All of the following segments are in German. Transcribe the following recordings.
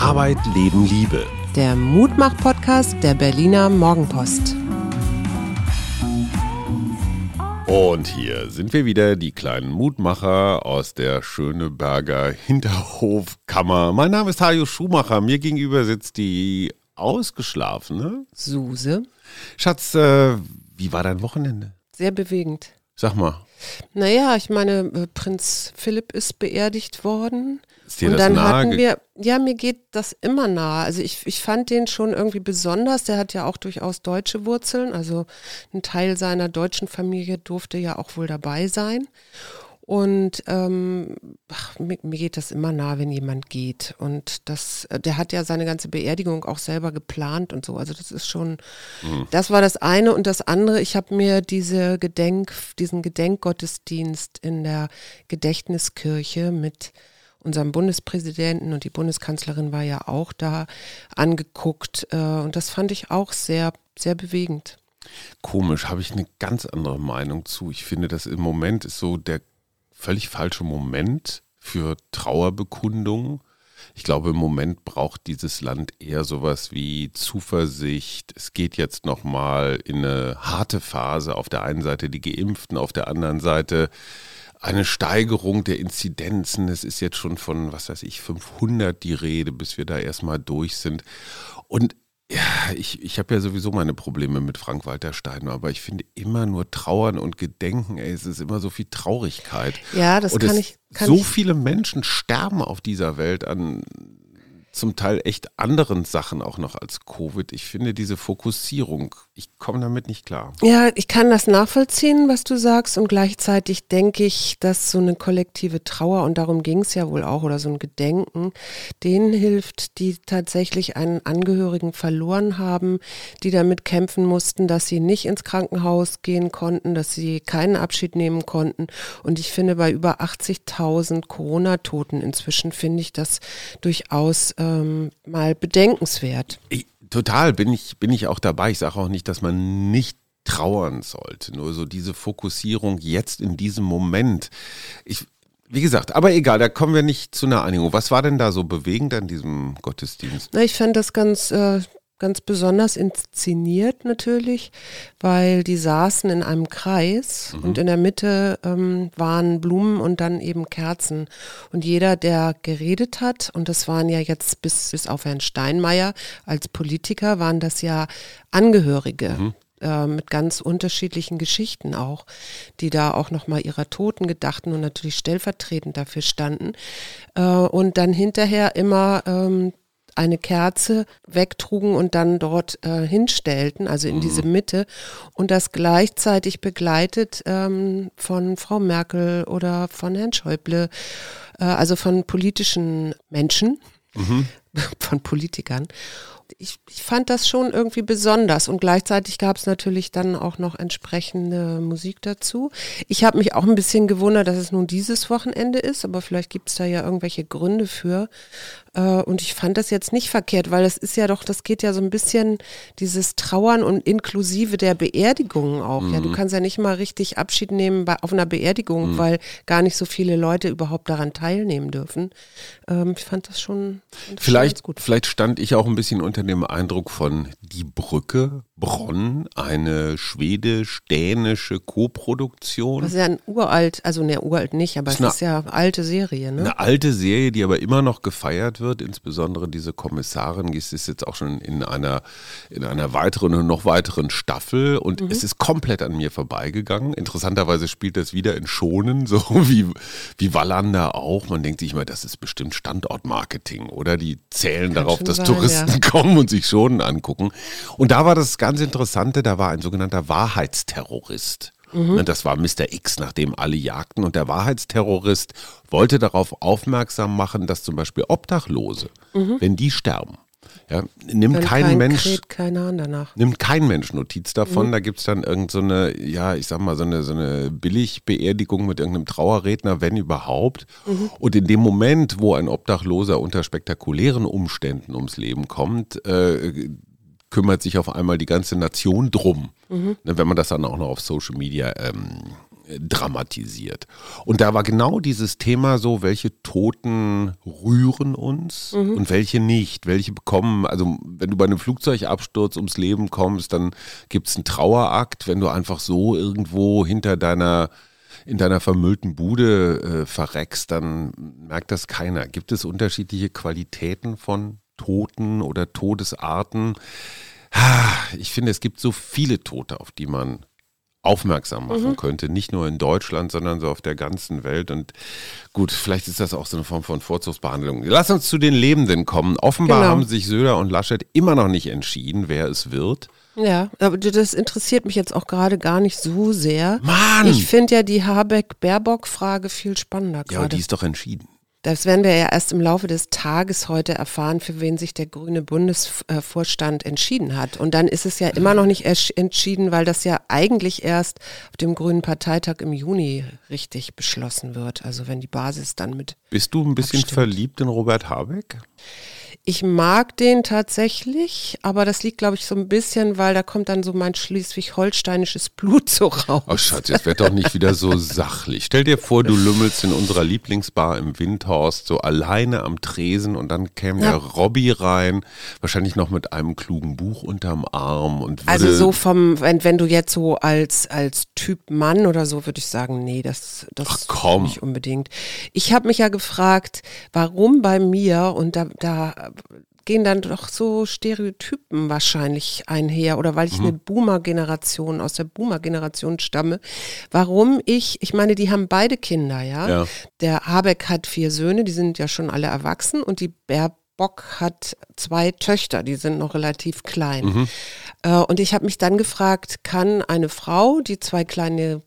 Arbeit, Leben, Liebe. Der Mutmach-Podcast der Berliner Morgenpost. Und hier sind wir wieder, die kleinen Mutmacher aus der Schöneberger Hinterhofkammer. Mein Name ist Hajo Schumacher. Mir gegenüber sitzt die ausgeschlafene Suse. Schatz, äh, wie war dein Wochenende? Sehr bewegend. Sag mal. Naja, ich meine, äh, Prinz Philipp ist beerdigt worden. Ist dir und das dann nahe hatten wir, ja, mir geht das immer nahe. Also ich, ich fand den schon irgendwie besonders. Der hat ja auch durchaus deutsche Wurzeln. Also ein Teil seiner deutschen Familie durfte ja auch wohl dabei sein. Und ähm, ach, mir, mir geht das immer nahe, wenn jemand geht. Und das, äh, der hat ja seine ganze Beerdigung auch selber geplant und so. Also das ist schon, das war das eine. Und das andere, ich habe mir diese Gedenk, diesen Gedenkgottesdienst in der Gedächtniskirche mit unserem Bundespräsidenten und die Bundeskanzlerin war ja auch da angeguckt. Äh, und das fand ich auch sehr, sehr bewegend. Komisch, habe ich eine ganz andere Meinung zu. Ich finde, das im Moment ist so der völlig falsche Moment für Trauerbekundungen. Ich glaube, im Moment braucht dieses Land eher sowas wie Zuversicht. Es geht jetzt nochmal in eine harte Phase. Auf der einen Seite die Geimpften, auf der anderen Seite eine Steigerung der Inzidenzen. Es ist jetzt schon von, was weiß ich, 500 die Rede, bis wir da erstmal durch sind. Und ja, ich, ich habe ja sowieso meine Probleme mit Frank-Walter Steiner, aber ich finde immer nur Trauern und Gedenken, ey, es ist immer so viel Traurigkeit. Ja, das und kann ich. Kann so ich, viele Menschen sterben auf dieser Welt an zum Teil echt anderen Sachen auch noch als Covid. Ich finde diese Fokussierung, ich komme damit nicht klar. Ja, ich kann das nachvollziehen, was du sagst. Und gleichzeitig denke ich, dass so eine kollektive Trauer, und darum ging es ja wohl auch, oder so ein Gedenken, denen hilft, die tatsächlich einen Angehörigen verloren haben, die damit kämpfen mussten, dass sie nicht ins Krankenhaus gehen konnten, dass sie keinen Abschied nehmen konnten. Und ich finde, bei über 80.000 Corona-Toten inzwischen finde ich das durchaus ähm, mal bedenkenswert. Ich, total bin ich, bin ich auch dabei. Ich sage auch nicht, dass man nicht trauern sollte. Nur so diese Fokussierung jetzt in diesem Moment. Ich, wie gesagt, aber egal, da kommen wir nicht zu einer Einigung. Was war denn da so bewegend an diesem Gottesdienst? Na, ich fand das ganz, äh, ganz besonders inszeniert natürlich, weil die saßen in einem Kreis und in der Mitte ähm, waren Blumen und dann eben Kerzen. Und jeder, der geredet hat, und das waren ja jetzt bis, bis auf Herrn Steinmeier als Politiker, waren das ja Angehörige. äh, Mit ganz unterschiedlichen Geschichten auch, die da auch nochmal ihrer Toten gedachten und natürlich stellvertretend dafür standen. Äh, und dann hinterher immer ähm, eine Kerze wegtrugen und dann dort äh, hinstellten, also in diese Mitte. Und das gleichzeitig begleitet ähm, von Frau Merkel oder von Herrn Schäuble, äh, also von politischen Menschen, von Politikern. Ich, ich fand das schon irgendwie besonders und gleichzeitig gab es natürlich dann auch noch entsprechende Musik dazu. Ich habe mich auch ein bisschen gewundert, dass es nun dieses Wochenende ist, aber vielleicht gibt es da ja irgendwelche Gründe für. Äh, Und ich fand das jetzt nicht verkehrt, weil es ist ja doch, das geht ja so ein bisschen dieses Trauern und inklusive der Beerdigungen auch. Ja, du kannst ja nicht mal richtig Abschied nehmen bei, auf einer Beerdigung, weil gar nicht so viele Leute überhaupt daran teilnehmen dürfen. Ähm, Ich fand das schon, fand das schon Vielleicht, gut. vielleicht stand ich auch ein bisschen unter dem Eindruck von Die Brücke, Bronn, eine schwedisch-dänische Koproduktion. Das ist ja ein uralt, also ne, uralt nicht, aber Ist es eine- ist ja eine alte Serie, ne? Eine alte Serie, die aber immer noch gefeiert wird, insbesondere diese Kommissarin, die ist jetzt auch schon in einer, in einer weiteren und noch weiteren Staffel und Mhm. es ist komplett an mir vorbeigegangen. Interessanterweise spielt das wieder in Schonen, so wie, wie Wallander auch. Man denkt sich immer, das ist bestimmt Standortmarketing, oder? Die zählen darauf, schon dass sein, Touristen ja. kommen und sich Schonen angucken. Und da war das ganz Interessante, da war ein sogenannter Wahrheitsterrorist. Mhm. Das war Mr. X, nach dem alle jagten. Und der Wahrheitsterrorist wollte darauf aufmerksam machen, dass zum Beispiel Obdachlose, mhm. wenn die sterben, ja, nimmt kein, kein Mensch, nimmt kein Mensch Notiz davon. Mhm. Da gibt es dann irgendeine, so ja, ich sag mal, so eine, so eine Billigbeerdigung mit irgendeinem Trauerredner, wenn überhaupt. Mhm. Und in dem Moment, wo ein Obdachloser unter spektakulären Umständen ums Leben kommt, äh, kümmert sich auf einmal die ganze Nation drum. Mhm. Ne, wenn man das dann auch noch auf Social Media ähm, dramatisiert. Und da war genau dieses Thema so, welche Toten rühren uns mhm. und welche nicht, welche bekommen, also wenn du bei einem Flugzeugabsturz ums Leben kommst, dann gibt es einen Trauerakt, wenn du einfach so irgendwo hinter deiner in deiner vermüllten Bude äh, verreckst, dann merkt das keiner. Gibt es unterschiedliche Qualitäten von Toten oder Todesarten? Ich finde, es gibt so viele Tote, auf die man aufmerksam machen mhm. könnte. Nicht nur in Deutschland, sondern so auf der ganzen Welt. Und gut, vielleicht ist das auch so eine Form von Vorzugsbehandlung. Lass uns zu den Lebenden kommen. Offenbar genau. haben sich Söder und Laschet immer noch nicht entschieden, wer es wird. Ja, aber das interessiert mich jetzt auch gerade gar nicht so sehr. Mann! Ich finde ja die Habeck-Baerbock-Frage viel spannender. Ja, die ist doch entschieden. Das werden wir ja erst im Laufe des Tages heute erfahren, für wen sich der grüne Bundesvorstand entschieden hat. Und dann ist es ja immer noch nicht entschieden, weil das ja eigentlich erst auf dem grünen Parteitag im Juni richtig beschlossen wird. Also wenn die Basis dann mit. Bist du ein bisschen abstimmt. verliebt in Robert Habeck? Ich mag den tatsächlich, aber das liegt, glaube ich, so ein bisschen, weil da kommt dann so mein schleswig-holsteinisches Blut so raus. Oh Schatz, jetzt wird doch nicht wieder so sachlich. Stell dir vor, du lümmelst in unserer Lieblingsbar im Windhorst so alleine am Tresen und dann käme ja. der Robby rein, wahrscheinlich noch mit einem klugen Buch unterm Arm. Und also so vom, wenn, wenn du jetzt so als, als Typ Mann oder so, würde ich sagen, nee, das, das Ach, nicht unbedingt. Ich habe mich ja gefragt, warum bei mir, und da, da gehen dann doch so Stereotypen wahrscheinlich einher oder weil ich mhm. eine Boomer-Generation aus der Boomer-Generation stamme, warum ich, ich meine, die haben beide Kinder, ja? ja. Der Habeck hat vier Söhne, die sind ja schon alle erwachsen und die Baerbock hat zwei Töchter, die sind noch relativ klein. Mhm. Äh, und ich habe mich dann gefragt, kann eine Frau, die zwei kleine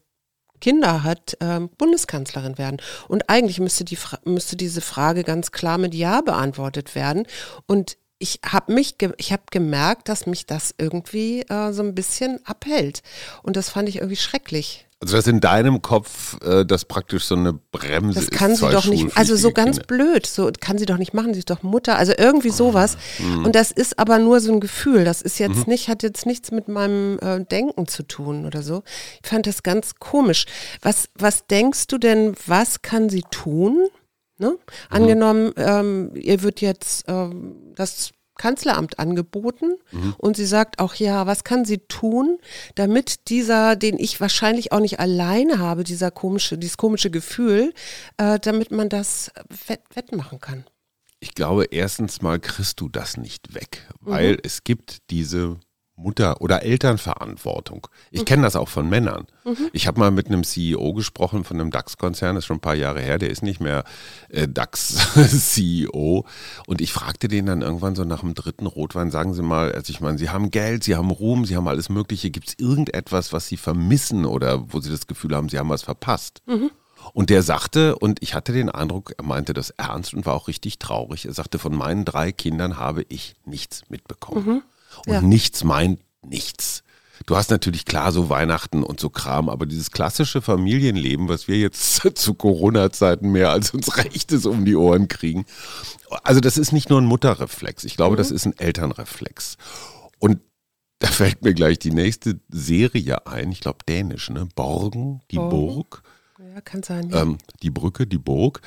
Kinder hat, ähm, Bundeskanzlerin werden. Und eigentlich müsste, die, müsste diese Frage ganz klar mit Ja beantwortet werden. Und ich habe mich, ich habe gemerkt, dass mich das irgendwie äh, so ein bisschen abhält. Und das fand ich irgendwie schrecklich. Also dass in deinem Kopf äh, das praktisch so eine Bremse ist. Das kann sie doch nicht, also so ganz Kinder. blöd, so kann sie doch nicht machen, sie ist doch Mutter, also irgendwie sowas. Mhm. Und das ist aber nur so ein Gefühl, das ist jetzt mhm. nicht, hat jetzt nichts mit meinem äh, Denken zu tun oder so. Ich fand das ganz komisch. Was, was denkst du denn, was kann sie tun? Ne? Mhm. Angenommen, ähm, ihr wird jetzt ähm, das Kanzleramt angeboten mhm. und sie sagt auch, ja, was kann sie tun, damit dieser, den ich wahrscheinlich auch nicht alleine habe, dieser komische, dieses komische Gefühl, äh, damit man das wett, wettmachen kann. Ich glaube, erstens mal kriegst du das nicht weg, weil mhm. es gibt diese Mutter- oder Elternverantwortung. Ich mhm. kenne das auch von Männern. Mhm. Ich habe mal mit einem CEO gesprochen von einem DAX-Konzern, das ist schon ein paar Jahre her, der ist nicht mehr äh, DAX-CEO. Und ich fragte den dann irgendwann so nach dem dritten Rotwein, sagen Sie mal, also ich meine, Sie haben Geld, Sie haben Ruhm, Sie haben alles Mögliche. Gibt es irgendetwas, was Sie vermissen oder wo Sie das Gefühl haben, Sie haben was verpasst? Mhm. Und der sagte, und ich hatte den Eindruck, er meinte das ernst und war auch richtig traurig. Er sagte, von meinen drei Kindern habe ich nichts mitbekommen. Und ja. nichts meint nichts. Du hast natürlich klar so Weihnachten und so Kram, aber dieses klassische Familienleben, was wir jetzt zu Corona-Zeiten mehr als uns Rechtes um die Ohren kriegen, also das ist nicht nur ein Mutterreflex, ich glaube, mhm. das ist ein Elternreflex. Und da fällt mir gleich die nächste Serie ein, ich glaube dänisch, ne? Borgen, die Borgen. Burg. Ja, kann sein. Ja. Ähm, die Brücke, die Burg.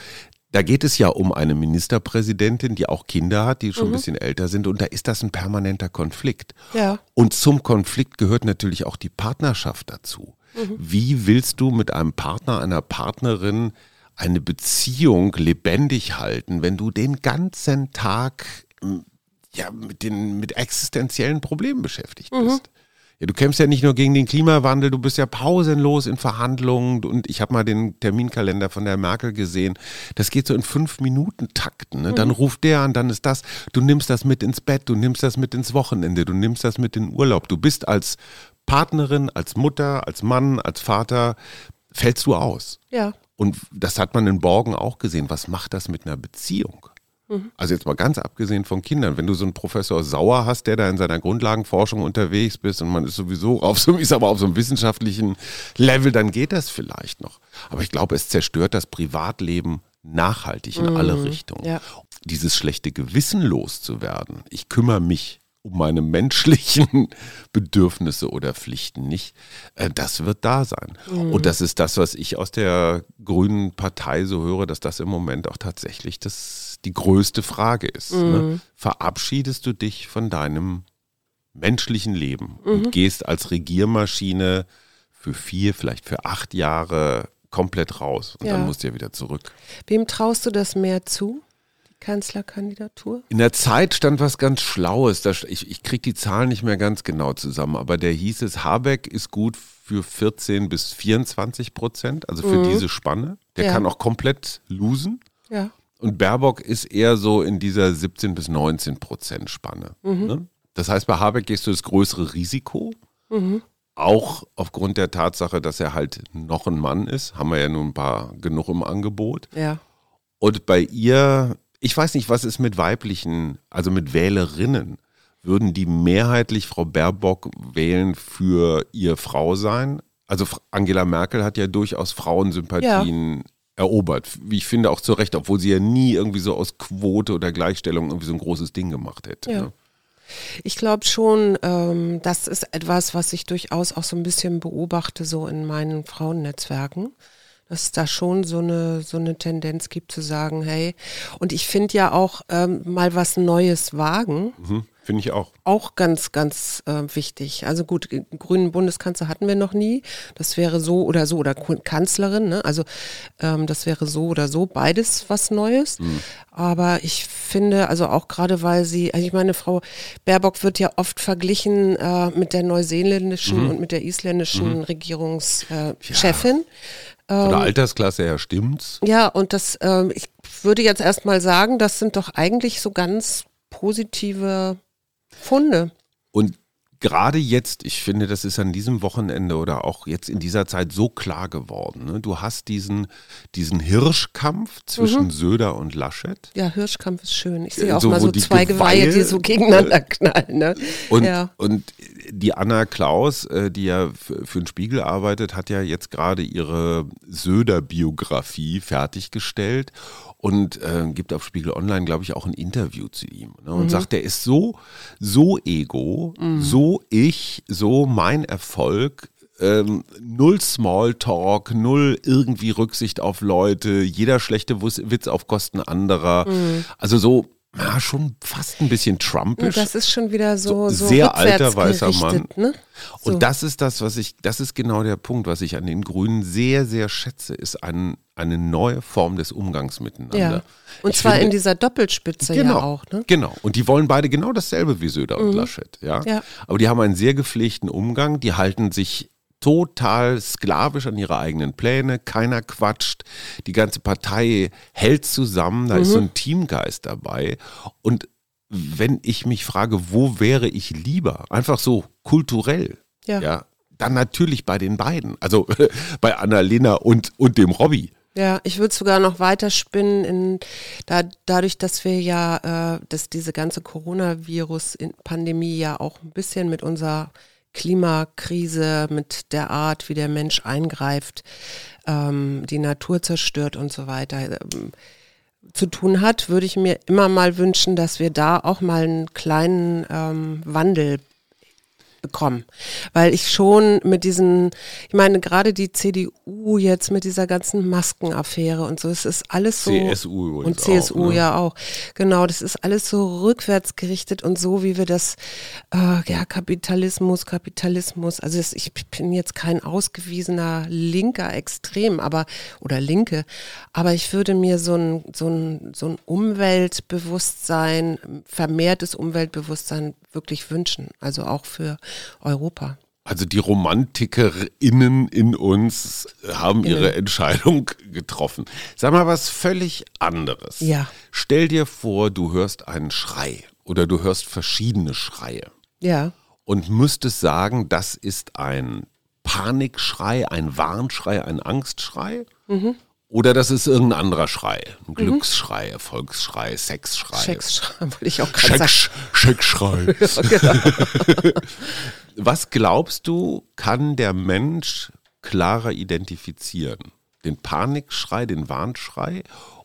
Da geht es ja um eine Ministerpräsidentin, die auch Kinder hat, die schon mhm. ein bisschen älter sind. Und da ist das ein permanenter Konflikt. Ja. Und zum Konflikt gehört natürlich auch die Partnerschaft dazu. Mhm. Wie willst du mit einem Partner, einer Partnerin eine Beziehung lebendig halten, wenn du den ganzen Tag ja, mit, den, mit existenziellen Problemen beschäftigt mhm. bist? Mhm. Ja, du kämpfst ja nicht nur gegen den Klimawandel, du bist ja pausenlos in Verhandlungen und ich habe mal den Terminkalender von der Merkel gesehen. Das geht so in fünf Minuten Takten. Ne? Dann mhm. ruft der an, dann ist das. Du nimmst das mit ins Bett, du nimmst das mit ins Wochenende, du nimmst das mit in den Urlaub. Du bist als Partnerin, als Mutter, als Mann, als Vater, fällst du aus. Ja. Und das hat man in Borgen auch gesehen. Was macht das mit einer Beziehung? Also jetzt mal ganz abgesehen von Kindern, wenn du so einen Professor Sauer hast, der da in seiner Grundlagenforschung unterwegs bist und man ist sowieso auf so, ist aber auf so einem wissenschaftlichen Level, dann geht das vielleicht noch. Aber ich glaube, es zerstört das Privatleben nachhaltig in alle Richtungen. ja. Dieses schlechte Gewissen loszuwerden. Ich kümmere mich um meine menschlichen Bedürfnisse oder Pflichten nicht, äh, das wird da sein. Und das ist das, was ich aus der Grünen Partei so höre, dass das im Moment auch tatsächlich das, die größte Frage ist. Ne? Verabschiedest du dich von deinem menschlichen Leben und gehst als Regiermaschine für vier, vielleicht für acht Jahre komplett raus und Ja. dann musst du ja wieder zurück. Wem traust du das mehr zu? Die Kanzlerkandidatur? In der Zeit stand was ganz Schlaues. Da, ich ich kriege die Zahlen nicht mehr ganz genau zusammen, aber der hieß es, Habeck ist gut für 14 bis 24 Prozent, also für diese Spanne. Der Ja. kann auch komplett losen. Ja. Und Baerbock ist eher so in dieser 17 bis 19 Prozent Spanne. Ne? Das heißt, bei Habeck gehst du das größere Risiko. Auch aufgrund der Tatsache, dass er halt noch ein Mann ist. Haben wir ja nun ein paar genug im Angebot. Ja. Und bei ihr, ich weiß nicht, was ist mit weiblichen, also mit Wählerinnen? Würden die mehrheitlich Frau Baerbock wählen für ihr Frau sein? Also Angela Merkel hat ja durchaus Frauensympathien erobert, wie ich finde auch zu Recht, obwohl sie ja nie irgendwie so aus Quote oder Gleichstellung irgendwie so ein großes Ding gemacht hätte. Ja. Ne? Ich glaube schon, ähm, das ist etwas, was ich durchaus auch so ein bisschen beobachte, so in meinen Frauennetzwerken. Dass es da schon so eine, so eine Tendenz gibt zu sagen, hey, und ich finde ja auch ähm, mal was Neues wagen, Mhm. Finde ich auch. auch ganz, ganz äh, wichtig. Also gut, grünen Bundeskanzler hatten wir noch nie. Das wäre so oder so, oder Kanzlerin, ne? Also ähm, das wäre so oder so, beides was Neues. Aber ich finde, also auch gerade weil sie, also ich meine, Frau Baerbock wird ja oft verglichen äh, mit der neuseeländischen und mit der isländischen Regierungschefin. Äh, Chefin. Von der Altersklasse her stimmt's. Ja, und das, ähm, ich würde jetzt erstmal sagen, das sind doch eigentlich so ganz positive Funde. Und gerade jetzt, ich finde, das ist an diesem Wochenende oder auch jetzt in dieser Zeit so klar geworden. Ne? Du hast diesen, diesen Hirschkampf zwischen Söder und Laschet. Ja, Hirschkampf ist schön. Ich sehe auch So, mal so zwei Geweihe, die so gegeneinander knallen. Ne? Und, ja. und die Anna Klaus, äh, die ja für den Spiegel arbeitet, hat ja jetzt gerade ihre Söder-Biografie fertiggestellt und äh, gibt auf Spiegel Online, glaube ich, auch ein Interview zu ihm. Ne? Und sagt, der ist so, so ego, so ich, so mein Erfolg. Ähm, null Smalltalk, null irgendwie Rücksicht auf Leute, jeder schlechte Witz auf Kosten anderer. Also so, ja, schon fast ein bisschen Trumpisch. Das ist schon wieder so, So sehr alter, weißer Mann. Ne? So. Und das ist das, was ich, das ist genau der Punkt, was ich an den Grünen sehr, sehr schätze, ist ein, eine neue Form des Umgangs miteinander. ja. Und Ich zwar finde- in dieser Doppelspitze Genau, ja auch. Ne? genau. Und die wollen beide genau dasselbe wie Söder und Laschet. Ja? Ja. Aber die haben einen sehr gepflegten Umgang, die halten sich total sklavisch an ihre eigenen Pläne, keiner quatscht, die ganze Partei hält zusammen, da ist so ein Teamgeist dabei. Und wenn ich mich frage, wo wäre ich lieber? Einfach so kulturell. Ja. ja dann natürlich bei den beiden. Also bei Annalena und, und dem Robby. Ja, ich würde sogar noch weiter spinnen, in, da, dadurch, dass wir ja, äh, dass diese ganze Coronavirus-Pandemie ja auch ein bisschen mit unserer Klimakrise, mit der Art, wie der Mensch eingreift, ähm, die Natur zerstört und so weiter, ähm, zu tun hat, würde ich mir immer mal wünschen, dass wir da auch mal einen kleinen ähm, Wandel bekommen. Weil ich schon mit diesen, ich meine, gerade die CDU jetzt mit dieser ganzen Maskenaffäre und so, es ist alles so. CSU Und CSU auch, ne? ja auch. Genau, das ist alles so rückwärts gerichtet und so, wie wir das, äh, ja, Kapitalismus, Kapitalismus. Also das, ich bin jetzt kein ausgewiesener linker Extrem, aber, oder Linke, aber ich würde mir so ein, so ein, so ein Umweltbewusstsein, vermehrtes Umweltbewusstsein wirklich wünschen. Also auch für Europa. Also die RomantikerInnen in uns haben ihre Innen. Entscheidung getroffen. Sag mal was völlig anderes. Ja. Stell dir vor, du hörst einen Schrei oder du hörst verschiedene Schreie. Ja. und müsstest sagen, das ist ein Panikschrei, ein Warnschrei, ein Angstschrei. Mhm. Oder das ist irgendein anderer Schrei. Ein Glücksschrei, Erfolgsschrei, Sexschrei. Sexschrei, wollte ich auch gerade sagen. Scheckschrei. Ja, genau. Was glaubst du, kann der Mensch klarer identifizieren? Den Panikschrei, den Warnschrei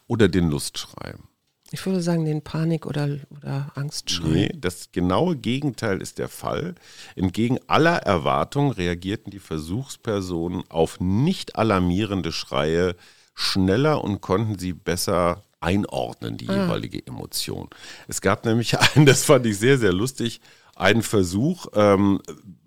oder den Lustschrei? Ich würde sagen, den Panik- oder, oder Angstschrei. Nee, das genaue Gegenteil ist der Fall. Entgegen aller Erwartungen reagierten die Versuchspersonen auf nicht alarmierende Schreie schneller und konnten sie besser einordnen, die jeweilige Emotion. Es gab nämlich einen, das fand ich sehr, sehr lustig, einen Versuch, ähm,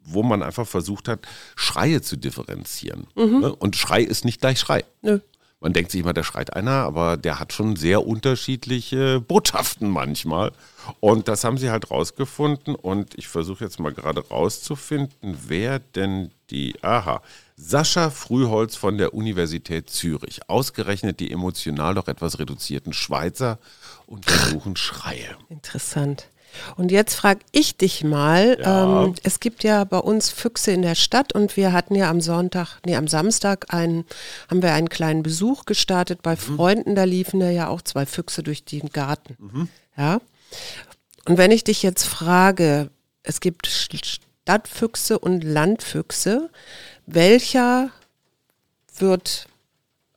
wo man einfach versucht hat, Schreie zu differenzieren. Ne? Und Schrei ist nicht gleich Schrei. Nö. Man denkt sich immer, da schreit einer, aber der hat schon sehr unterschiedliche Botschaften manchmal. Und das haben sie halt rausgefunden. Und ich versuche jetzt mal gerade rauszufinden, wer denn die. Aha. Sascha Frühholz von der Universität Zürich. Ausgerechnet die emotional doch etwas reduzierten Schweizer untersuchen Schreie. Interessant. Und jetzt frage ich dich mal, Ja. ähm, es gibt ja bei uns Füchse in der Stadt und wir hatten ja am Sonntag, nee, am Samstag einen, haben wir einen kleinen Besuch gestartet bei Freunden, da liefen da ja auch zwei Füchse durch den Garten. Ja. Und wenn ich dich jetzt frage, es gibt Stadtfüchse und Landfüchse, welcher wird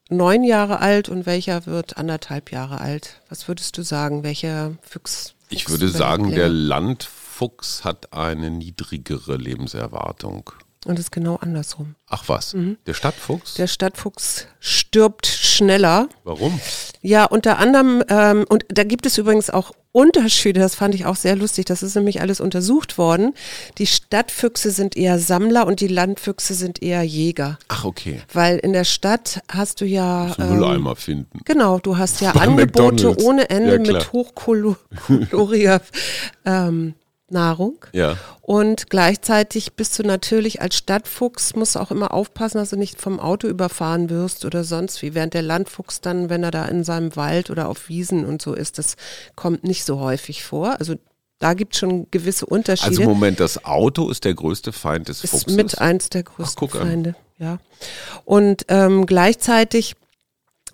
neun Jahre alt und welcher wird anderthalb Jahre alt? Was würdest du sagen? Welcher Füchs? Ich Fuchs würde überlebt sagen, der? Landfuchs hat eine niedrigere Lebenserwartung. Und es ist genau andersrum. Ach was, der Stadtfuchs? Der Stadtfuchs stirbt schneller. Warum? Ja, unter anderem, ähm, und da gibt es übrigens auch Unterschiede, das fand ich auch sehr lustig, das ist nämlich alles untersucht worden. Die Stadtfüchse sind eher Sammler und die Landfüchse sind eher Jäger. Ach, okay. Weil in der Stadt hast du ja. Das Mülleimer finden. Genau, du hast ja Bei Angebote McDonald's. ohne Ende Ja, mit hochkaloriger ähm, Nahrung. Ja. Und gleichzeitig bist du natürlich als Stadtfuchs, musst du auch immer aufpassen, dass du nicht vom Auto überfahren wirst oder sonst wie. Während der Landfuchs dann, wenn er da in seinem Wald oder auf Wiesen und so ist, das kommt nicht so häufig vor. Also da gibt es schon gewisse Unterschiede. Also Moment, das Auto ist der größte Feind des ist Fuchses. mit eins der größten guck an. Feinde. Ja. Und ähm, gleichzeitig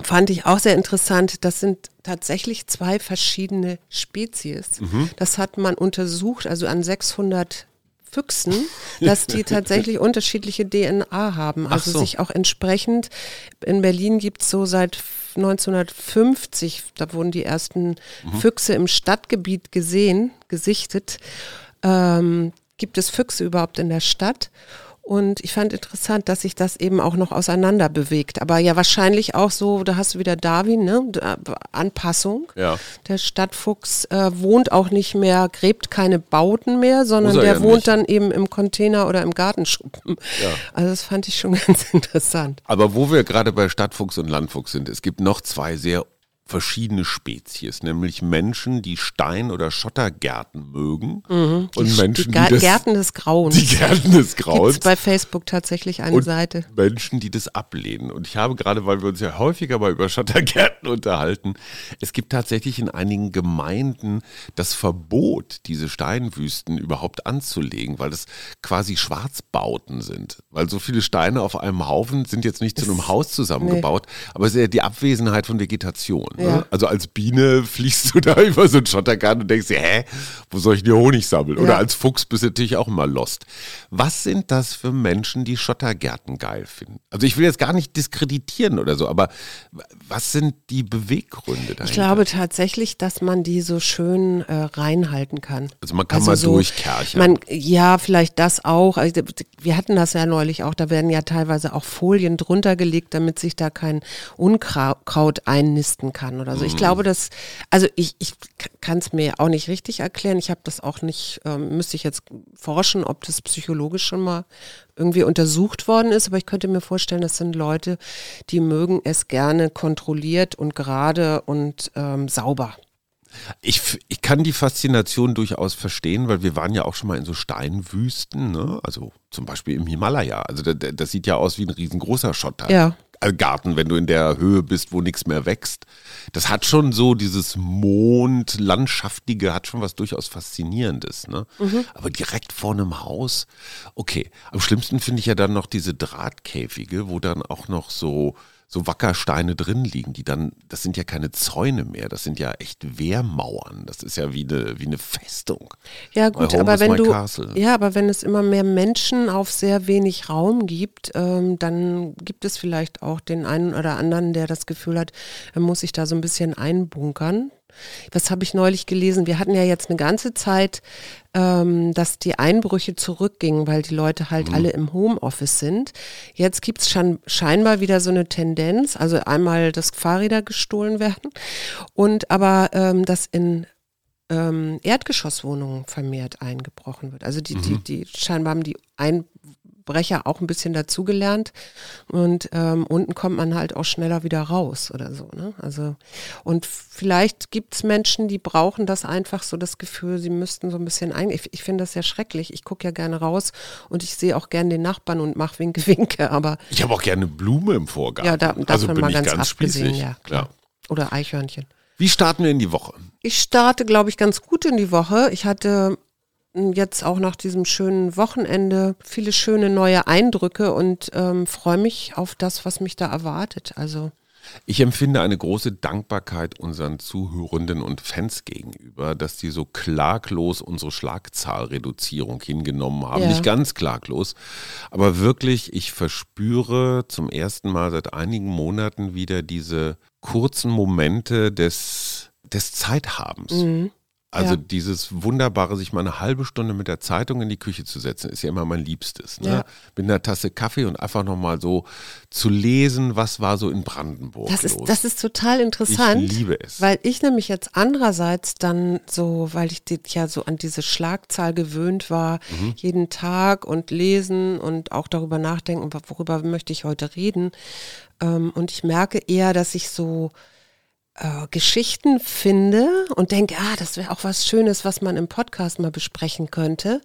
fand ich auch sehr interessant, das sind tatsächlich zwei verschiedene Spezies. Mhm. Das hat man untersucht, also an 600 Füchsen, dass die tatsächlich unterschiedliche DNA haben. Also so. sich auch entsprechend, in Berlin gibt es so seit 1950, da wurden die ersten Mhm. Füchse im Stadtgebiet gesehen, gesichtet. Ähm, gibt es Füchse überhaupt in der Stadt? Und ich fand interessant, dass sich das eben auch noch auseinander bewegt. Aber ja, wahrscheinlich auch so, da hast du wieder Darwin, ne? Anpassung. Ja. Der Stadtfuchs äh, wohnt auch nicht mehr, gräbt keine Bauten mehr, sondern er der ja wohnt nicht. dann eben im Container oder im Gartenschuppen. Ja. Also das fand ich schon ganz interessant. Aber wo wir gerade bei Stadtfuchs und Landfuchs sind, es gibt noch zwei sehr verschiedene Spezies, nämlich Menschen, die Stein- oder Schottergärten mögen und Menschen, Mhm. die die, Ga das, Gärten des Grauens. die Gärten des Gibt Grauens es bei Facebook tatsächlich eine und Seite. Menschen, die das ablehnen. Und ich habe gerade, weil wir uns ja häufiger mal über Schottergärten unterhalten, es gibt tatsächlich in einigen Gemeinden das Verbot, diese Steinwüsten überhaupt anzulegen, weil das quasi Schwarzbauten sind. Weil so viele Steine auf einem Haufen sind jetzt nicht zu einem Haus zusammengebaut, aber es ist ja die Abwesenheit von Vegetation. Ne? Ja. Also als Biene fliegst du da über so einen Schottergarten und denkst dir, hä, wo soll ich denn hier Honig sammeln? Oder Ja. als Fuchs bist du natürlich auch immer lost. Was sind das für Menschen, die Schottergärten geil finden? Also ich will jetzt gar nicht diskreditieren oder so, aber was sind die Beweggründe dahinter? Ich glaube tatsächlich, dass man die so schön äh, reinhalten kann. Also man kann mal durchkerchern. Man, ja, vielleicht das auch. Also, wir hatten das ja neulich auch. Da werden ja teilweise auch Folien drunter gelegt, damit sich da kein Unkraut einnisten kann oder so. Ich Mhm. glaube, dass, also ich, ich kann es mir auch nicht richtig erklären. Ich habe das auch nicht, ähm, müsste ich jetzt forschen, ob das psychologisch schon mal irgendwie untersucht worden ist. Aber ich könnte mir vorstellen, das sind Leute, die mögen es gerne kontrolliert und gerade und ähm, sauber. Ich, ich kann die Faszination durchaus verstehen, weil wir waren ja auch schon mal in so Steinwüsten, ne? also zum Beispiel im Himalaya. Also da- da- das sieht ja aus wie ein riesengroßer Schotter. Ja. Garten, wenn du in der Höhe bist, wo nichts mehr wächst. Das hat schon so dieses Mondlandschaftige, hat schon was durchaus Faszinierendes. Ne? Mhm. Aber direkt vor einem Haus, okay. Am schlimmsten finde ich ja dann noch diese Drahtkäfige, wo dann auch noch so so Wackersteine drin liegen, die dann, das sind ja keine Zäune mehr, das sind ja echt Wehrmauern. Das ist ja wie eine, wie eine Festung. Ja, gut, aber wenn du, ja, aber wenn es immer mehr Menschen auf sehr wenig Raum gibt, ähm, dann gibt es vielleicht auch den einen oder anderen, der das Gefühl hat, er muss sich da so ein bisschen einbunkern. Was habe ich neulich gelesen? Wir hatten ja jetzt eine ganze Zeit, ähm, dass die Einbrüche zurückgingen, weil die Leute halt mhm. alle im Homeoffice sind. Jetzt gibt es scheinbar wieder so eine Tendenz, also einmal, dass Fahrräder gestohlen werden und aber, ähm, dass in ähm, Erdgeschosswohnungen vermehrt eingebrochen wird. Also die, mhm. die, die scheinbar haben die Ein Brecher auch ein bisschen dazugelernt und ähm, unten kommt man halt auch schneller wieder raus oder so. Ne? Also und vielleicht gibt es Menschen, die brauchen das einfach so das Gefühl, sie müssten so ein bisschen ein. Ich, ich finde das sehr schrecklich. Ich gucke ja gerne raus und ich sehe auch gerne den Nachbarn und mache Winke Winke. Aber ich habe auch gerne Blume im Vorgarten. Ja, da, davon also bin mal ganz, ganz abgesehen, ja, klar. Ja. Oder Eichhörnchen. Wie starten wir in die Woche? Ich starte, glaube ich, ganz gut in die Woche. Ich hatte jetzt auch nach diesem schönen Wochenende viele schöne neue Eindrücke und ähm, freue mich auf das, was mich da erwartet. Also ich empfinde eine große Dankbarkeit unseren Zuhörenden und Fans gegenüber, dass die so klaglos unsere Schlagzahlreduzierung hingenommen haben. Ja. Nicht ganz klaglos, aber wirklich, ich verspüre zum ersten Mal seit einigen Monaten wieder diese kurzen Momente des, des Zeithabens. Mhm. Also ja. dieses wunderbare, sich mal eine halbe Stunde mit der Zeitung in die Küche zu setzen, ist ja immer mein Liebstes. Ne? Ja. Mit einer Tasse Kaffee und einfach nochmal so zu lesen, was war so in Brandenburg. Das ist, das ist total interessant. Ich liebe es. Weil ich nämlich jetzt andererseits dann so, weil ich ja so an diese Schlagzahl gewöhnt war, mhm. jeden Tag und lesen und auch darüber nachdenken, worüber möchte ich heute reden. Ähm, und ich merke eher, dass ich so äh, Geschichten finde und denke, ah, das wäre auch was Schönes, was man im Podcast mal besprechen könnte.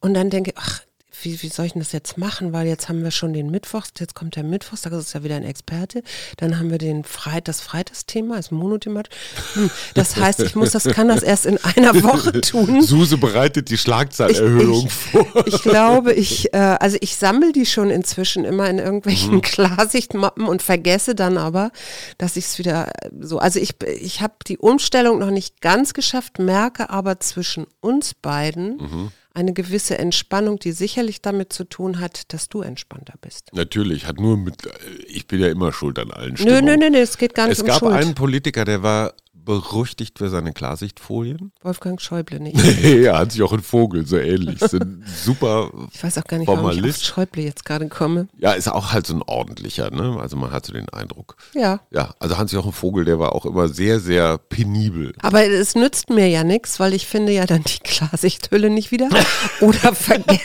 Und dann denke, ach, wie, wie soll ich denn das jetzt machen? Weil jetzt haben wir schon den Mittwoch, jetzt kommt der Mittwoch, da ist ja wieder ein Experte. Dann haben wir den Freit, das Freitagsthema, ist monothematisch. Hm, das heißt, ich muss das, kann das erst in einer Woche tun. Suse bereitet die Schlagzeilerhöhung vor. Ich glaube, ich, äh, also ich sammle die schon inzwischen immer in irgendwelchen mhm. Klarsichtmappen und vergesse dann aber, dass ich es wieder so, also ich, ich habe die Umstellung noch nicht ganz geschafft, merke aber zwischen uns beiden, mhm eine gewisse Entspannung, die sicherlich damit zu tun hat, dass du entspannter bist. Natürlich, hat nur mit, ich bin ja immer schuld an allen Stimmungen. Nö, nö, nö, es geht gar nicht es um Schuld. Es gab einen Politiker, der war berüchtigt für seine Klarsichtfolien. Wolfgang Schäuble nicht. ja, hat sich auch ein Vogel, so ähnlich. Sind super Ich weiß auch gar nicht, warum ich auf Schäuble jetzt gerade komme. Ja, ist auch halt so ein ordentlicher, ne? Also man hat so den Eindruck. Ja. Ja, also Hans-Jochen Vogel, der war auch immer sehr, sehr penibel. Aber es nützt mir ja nichts, weil ich finde ja dann die Klarsichthülle nicht wieder. Oder, verge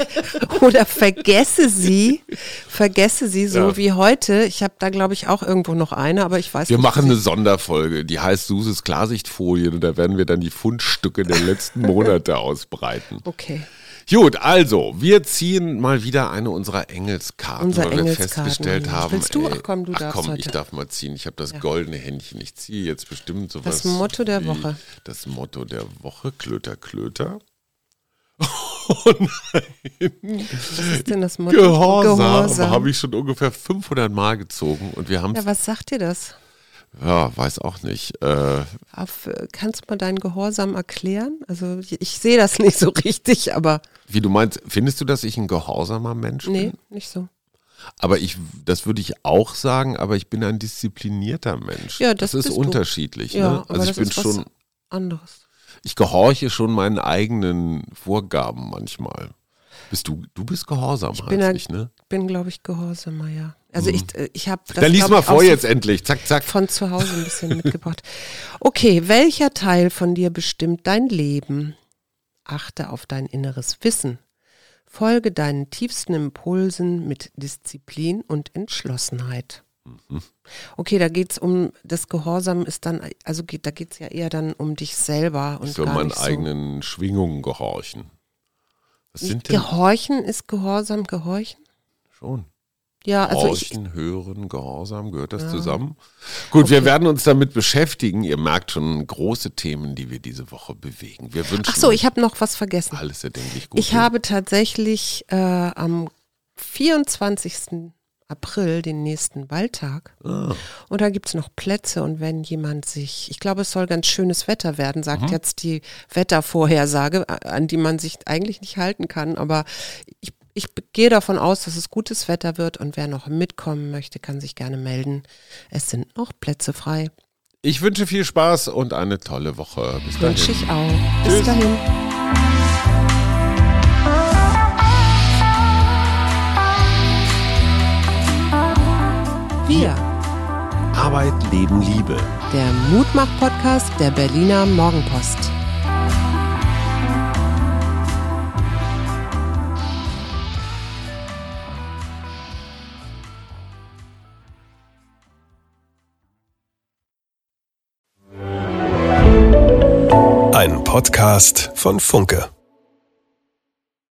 oder vergesse sie, vergesse sie so ja. wie heute. Ich habe da, glaube ich, auch irgendwo noch eine, aber ich weiß Wir nicht. Wir machen eine Sonderfolge, die heißt Suses Klarsichtfolien und da werden wir dann die Fundstücke der letzten Monate ausbreiten. Okay. Gut, also, wir ziehen mal wieder eine unserer Engelskarten, Unser weil wir festgestellt haben. Willst du? Ey, ach komm, du ach darfst komm, heute. ich darf mal ziehen. Ich habe das ja. goldene Händchen. Ich ziehe jetzt bestimmt sowas. Das Motto der Woche. Das Motto der Woche, Klöter, Klöter. Oh nein. Was ist denn das Motto? Gehorsam. Gehorsam. Habe ich schon ungefähr 500 Mal gezogen und wir haben. Ja, was sagt dir das? Ja, weiß auch nicht. Äh, Auf, kannst du mal deinen Gehorsam erklären? Also ich, ich sehe das nicht so richtig, aber. Wie du meinst, findest du, dass ich ein gehorsamer Mensch nee, bin? Nee, nicht so. Aber ich, das würde ich auch sagen, aber ich bin ein disziplinierter Mensch. Ja, das, das ist unterschiedlich. Du. Ja, ne? Also ich bin schon anderes. Ich gehorche schon meinen eigenen Vorgaben manchmal. Bist du, du bist gehorsam, ich bin, ich, ne? bin glaube ich, gehorsamer, ja. Also mhm. ich, äh, ich habe das. Dann lies mal vor jetzt endlich. Zack, zack. Von zu Hause ein bisschen mitgebracht. Okay, welcher Teil von dir bestimmt dein Leben? Achte auf dein inneres Wissen. Folge deinen tiefsten Impulsen mit Disziplin und Entschlossenheit. Mhm. Okay, da geht es um, das Gehorsam ist dann, also geht, da geht es ja eher dann um dich selber und ich soll meinen nicht eigenen Schwingungen gehorchen. Was sind denn? Gehorchen ist Gehorsam Gehorchen? Schon. Ja, also Horchen, Hören, Gehorsam, gehört das ja. zusammen? Gut, okay. wir werden uns damit beschäftigen. Ihr merkt schon große Themen, die wir diese Woche bewegen. Wir wünschen Ach so, ich habe noch was vergessen. Alles erdenklich gut. Ich habe tatsächlich äh, am 24. April den nächsten Waldtag. Ah. Und da gibt es noch Plätze. Und wenn jemand sich, ich glaube, es soll ganz schönes Wetter werden, sagt mhm. jetzt die Wettervorhersage, an die man sich eigentlich nicht halten kann. Aber ich ich gehe davon aus, dass es gutes Wetter wird und wer noch mitkommen möchte, kann sich gerne melden. Es sind noch Plätze frei. Ich wünsche viel Spaß und eine tolle Woche. Bis dahin. Wünsche ich auch. Bis Tschüss. dahin. Wir. Arbeit, Leben, Liebe. Der Mutmach-Podcast der Berliner Morgenpost. Podcast von Funke.